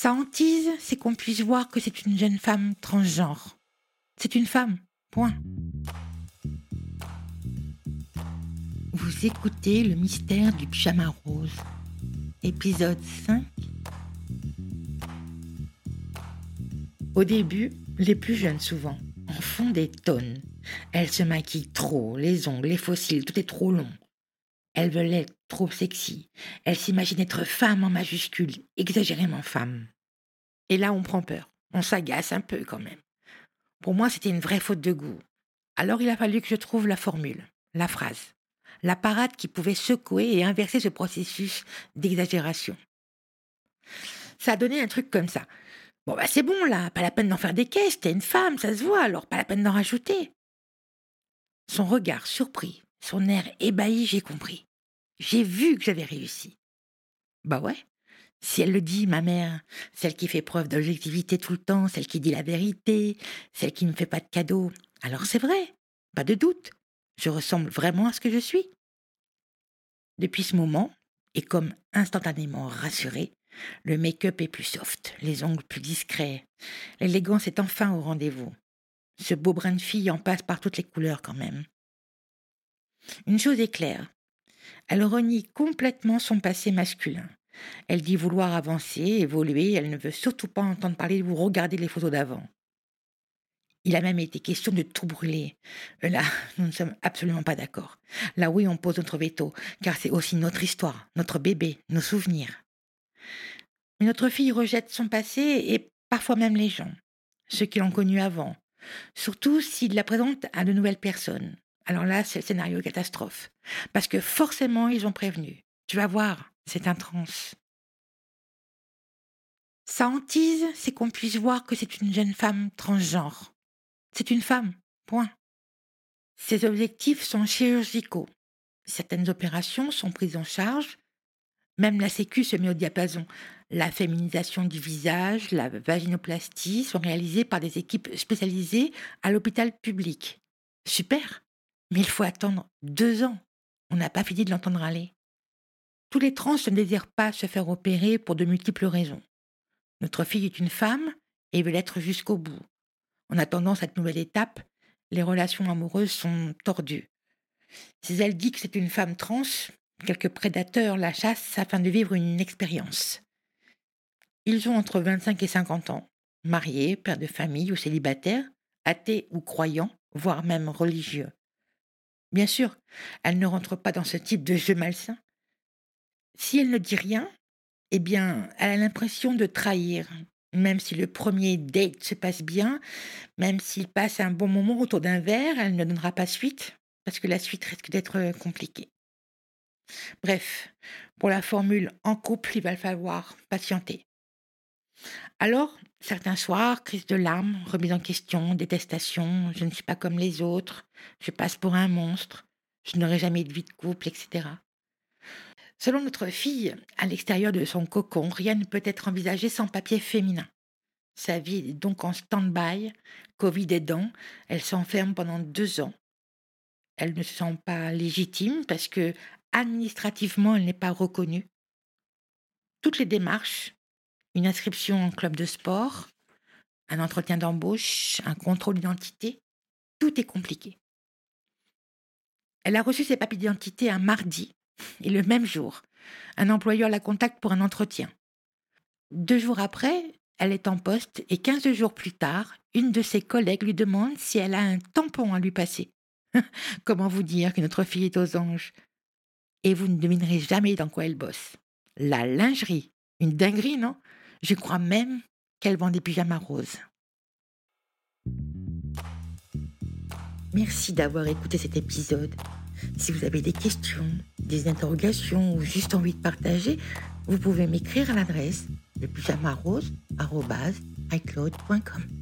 Sa hantise, c'est qu'on puisse voir que c'est une jeune femme transgenre. C'est une femme, point. Vous écoutez Le mystère du pyjama rose, épisode 5. Au début, les plus jeunes souvent en font des tonnes. Elles se maquillent trop, les ongles, les fossiles, tout est trop long. Elles veulent être trop sexy. Elles s'imaginent être femme en majuscule, exagérément femme. Et là, on prend peur. On s'agace un peu quand même. Pour moi, c'était une vraie faute de goût. Alors il a fallu que je trouve la formule, la phrase, la parade qui pouvait secouer et inverser ce processus d'exagération. Ça a donné un truc comme ça. Bon, bah c'est bon là, pas la peine d'en faire des caisses, t'es une femme, ça se voit, alors pas la peine d'en rajouter. Son regard surpris, son air ébahi, j'ai compris. J'ai vu que j'avais réussi. Bah ouais. Si elle le dit, ma mère, celle qui fait preuve d'objectivité tout le temps, celle qui dit la vérité, celle qui ne fait pas de cadeaux, alors c'est vrai, pas de doute. Je ressemble vraiment à ce que je suis. Depuis ce moment, et comme instantanément rassuré, le make-up est plus soft, les ongles plus discrets. L'élégance est enfin au rendez-vous. Ce beau brin de fille en passe par toutes les couleurs quand même. Une chose est claire, elle renie complètement son passé masculin. Elle dit vouloir avancer, évoluer, elle ne veut surtout pas entendre parler vous regarder les photos d'avant. Il a même été question de tout brûler. Euh, là, nous ne sommes absolument pas d'accord. Là, oui, on pose notre veto, car c'est aussi notre histoire, notre bébé, nos souvenirs. Mais notre fille rejette son passé et parfois même les gens, ceux qui l'ont connu avant, surtout s'il la présente à de nouvelles personnes. Alors là, c'est le scénario catastrophe. Parce que forcément, ils ont prévenu. Tu vas voir, c'est un trans. Sa hantise, c'est qu'on puisse voir que c'est une jeune femme transgenre. C'est une femme, point. Ses objectifs sont chirurgicaux. Certaines opérations sont prises en charge. Même la Sécu se met au diapason. La féminisation du visage, la vaginoplastie sont réalisées par des équipes spécialisées à l'hôpital public. Super Mais il faut attendre deux ans. On n'a pas fini de l'entendre aller. Tous les trans ne désirent pas se faire opérer pour de multiples raisons. Notre fille est une femme et veut l'être jusqu'au bout. En attendant cette nouvelle étape, les relations amoureuses sont tordues. Si elle dit que c'est une femme trans, quelques prédateurs la chassent afin de vivre une expérience. Ils ont entre 25 et 50 ans, mariés, pères de famille ou célibataires, athées ou croyants, voire même religieux. Bien sûr, elle ne rentre pas dans ce type de jeu malsain. Si elle ne dit rien, eh bien, elle a l'impression de trahir, même si le premier date se passe bien, même s'il passe un bon moment autour d'un verre, elle ne donnera pas suite, parce que la suite risque d'être compliquée. Bref, pour la formule en couple, il va falloir patienter. Alors, certains soirs, crise de larmes, remise en question, détestation, je ne suis pas comme les autres, je passe pour un monstre, je n'aurai jamais de vie de couple, etc. Selon notre fille, à l'extérieur de son cocon, rien ne peut être envisagé sans papier féminin. Sa vie est donc en stand-by, Covid aidant, elle s'enferme pendant deux ans. Elle ne se sent pas légitime parce que administrativement elle n'est pas reconnue. Toutes les démarches, une inscription en club de sport, un entretien d'embauche, un contrôle d'identité, tout est compliqué. Elle a reçu ses papiers d'identité un mardi et le même jour, un employeur la contacte pour un entretien. Deux jours après, elle est en poste et quinze jours plus tard, une de ses collègues lui demande si elle a un tampon à lui passer. Comment vous dire que notre fille est aux anges? Et vous ne devinerez jamais dans quoi elle bosse. La lingerie. Une dinguerie, non? Je crois même qu'elle vend des pyjamas roses. Merci d'avoir écouté cet épisode. Si vous avez des questions, des interrogations ou juste envie de partager, vous pouvez m'écrire à l'adresse le pyjamarose.icloud.com.